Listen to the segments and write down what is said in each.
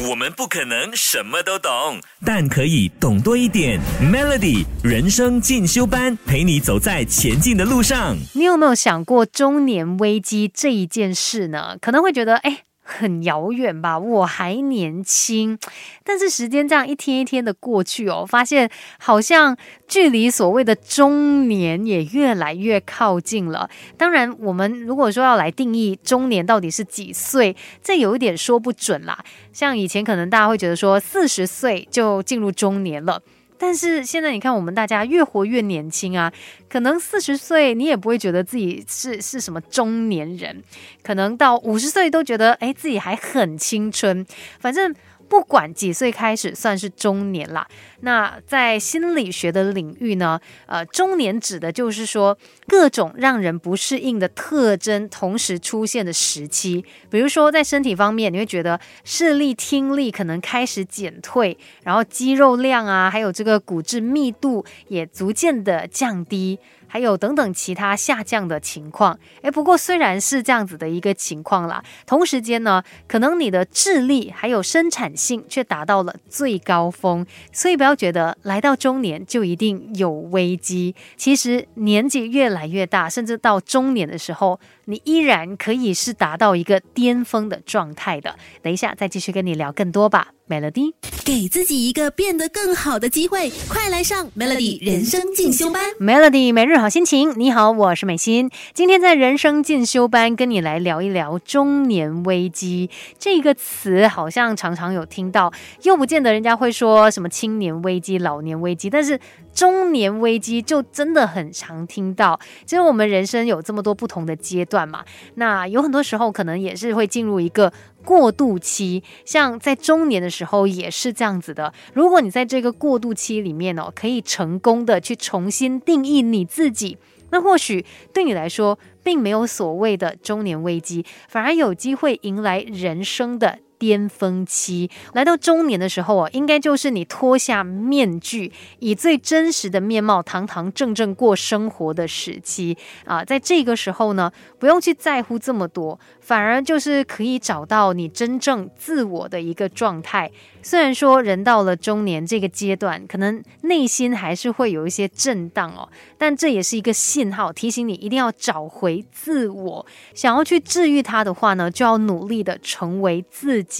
我们不可能什么都懂，但可以懂多一点。Melody 人生进修班，陪你走在前进的路上。你有没有想过中年危机这一件事呢？可能会觉得，哎。很遥远吧，我还年轻，但是时间这样一天一天的过去哦，发现好像距离所谓的中年也越来越靠近了。当然，我们如果说要来定义中年到底是几岁，这有一点说不准啦。像以前可能大家会觉得说四十岁就进入中年了。但是现在你看，我们大家越活越年轻啊，可能四十岁你也不会觉得自己是是什么中年人，可能到五十岁都觉得哎自己还很青春，反正。不管几岁开始算是中年啦。那在心理学的领域呢，呃，中年指的就是说各种让人不适应的特征同时出现的时期。比如说在身体方面，你会觉得视力、听力可能开始减退，然后肌肉量啊，还有这个骨质密度也逐渐的降低。还有等等其他下降的情况，诶，不过虽然是这样子的一个情况啦，同时间呢，可能你的智力还有生产性却达到了最高峰，所以不要觉得来到中年就一定有危机。其实年纪越来越大，甚至到中年的时候，你依然可以是达到一个巅峰的状态的。等一下再继续跟你聊更多吧。Melody，给自己一个变得更好的机会，快来上 Melody 人生进修班。Melody 每日好心情，你好，我是美心。今天在人生进修班跟你来聊一聊中年危机这个词，好像常常有听到，又不见得人家会说什么青年危机、老年危机，但是。中年危机就真的很常听到，其实我们人生有这么多不同的阶段嘛，那有很多时候可能也是会进入一个过渡期，像在中年的时候也是这样子的。如果你在这个过渡期里面哦，可以成功的去重新定义你自己，那或许对你来说并没有所谓的中年危机，反而有机会迎来人生的。巅峰期来到中年的时候啊，应该就是你脱下面具，以最真实的面貌堂堂正正过生活的时期啊。在这个时候呢，不用去在乎这么多，反而就是可以找到你真正自我的一个状态。虽然说人到了中年这个阶段，可能内心还是会有一些震荡哦，但这也是一个信号，提醒你一定要找回自我。想要去治愈它的话呢，就要努力的成为自己。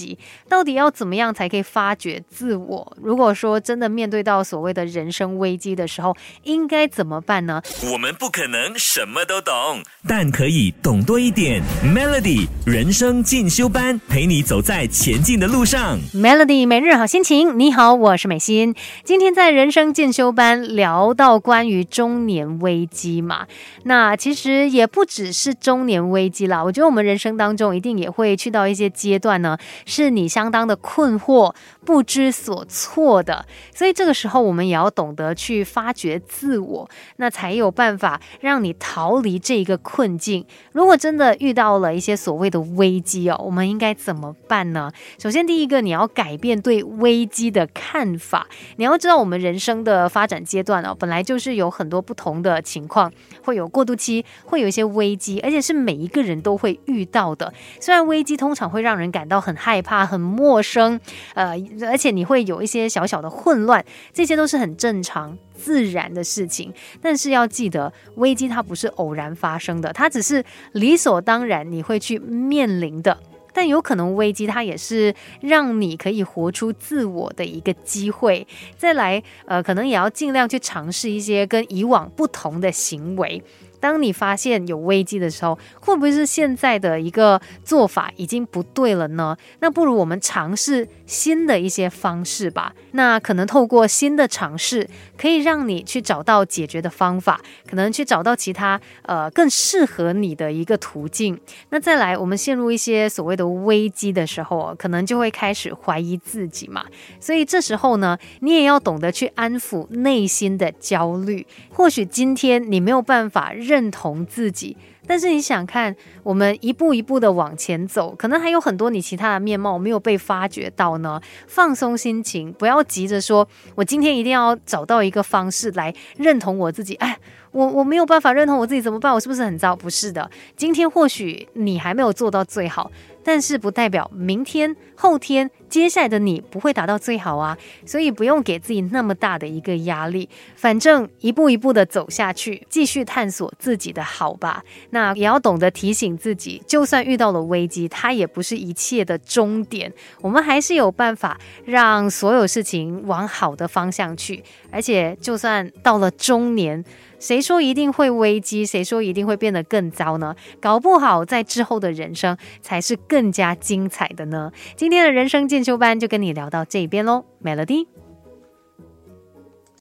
到底要怎么样才可以发掘自我？如果说真的面对到所谓的人生危机的时候，应该怎么办呢？我们不可能什么都懂，但可以懂多一点。Melody 人生进修班，陪你走在前进的路上。Melody。每日好心情，你好，我是美心。今天在人生进修班聊到关于中年危机嘛，那其实也不只是中年危机啦。我觉得我们人生当中一定也会去到一些阶段呢，是你相当的困惑、不知所措的。所以这个时候，我们也要懂得去发掘自我，那才有办法让你逃离这一个困境。如果真的遇到了一些所谓的危机哦，我们应该怎么办呢？首先，第一个你要改变。对危机的看法，你要知道，我们人生的发展阶段哦，本来就是有很多不同的情况，会有过渡期，会有一些危机，而且是每一个人都会遇到的。虽然危机通常会让人感到很害怕、很陌生，呃，而且你会有一些小小的混乱，这些都是很正常、自然的事情。但是要记得，危机它不是偶然发生的，它只是理所当然你会去面临的。但有可能危机，它也是让你可以活出自我的一个机会。再来，呃，可能也要尽量去尝试一些跟以往不同的行为。当你发现有危机的时候，会不会是现在的一个做法已经不对了呢？那不如我们尝试新的一些方式吧。那可能透过新的尝试，可以让你去找到解决的方法，可能去找到其他呃更适合你的一个途径。那再来，我们陷入一些所谓的危机的时候，可能就会开始怀疑自己嘛。所以这时候呢，你也要懂得去安抚内心的焦虑。或许今天你没有办法认。同自己，但是你想看，我们一步一步的往前走，可能还有很多你其他的面貌没有被发掘到呢。放松心情，不要急着说，我今天一定要找到一个方式来认同我自己。哎，我我没有办法认同我自己，怎么办？我是不是很糟？不是的，今天或许你还没有做到最好。但是不代表明天、后天接下来的你不会达到最好啊，所以不用给自己那么大的一个压力，反正一步一步的走下去，继续探索自己的好吧。那也要懂得提醒自己，就算遇到了危机，它也不是一切的终点，我们还是有办法让所有事情往好的方向去。而且，就算到了中年，谁说一定会危机？谁说一定会变得更糟呢？搞不好在之后的人生才是更更加精彩的呢。今天的人生进修班就跟你聊到这边喽，Melody。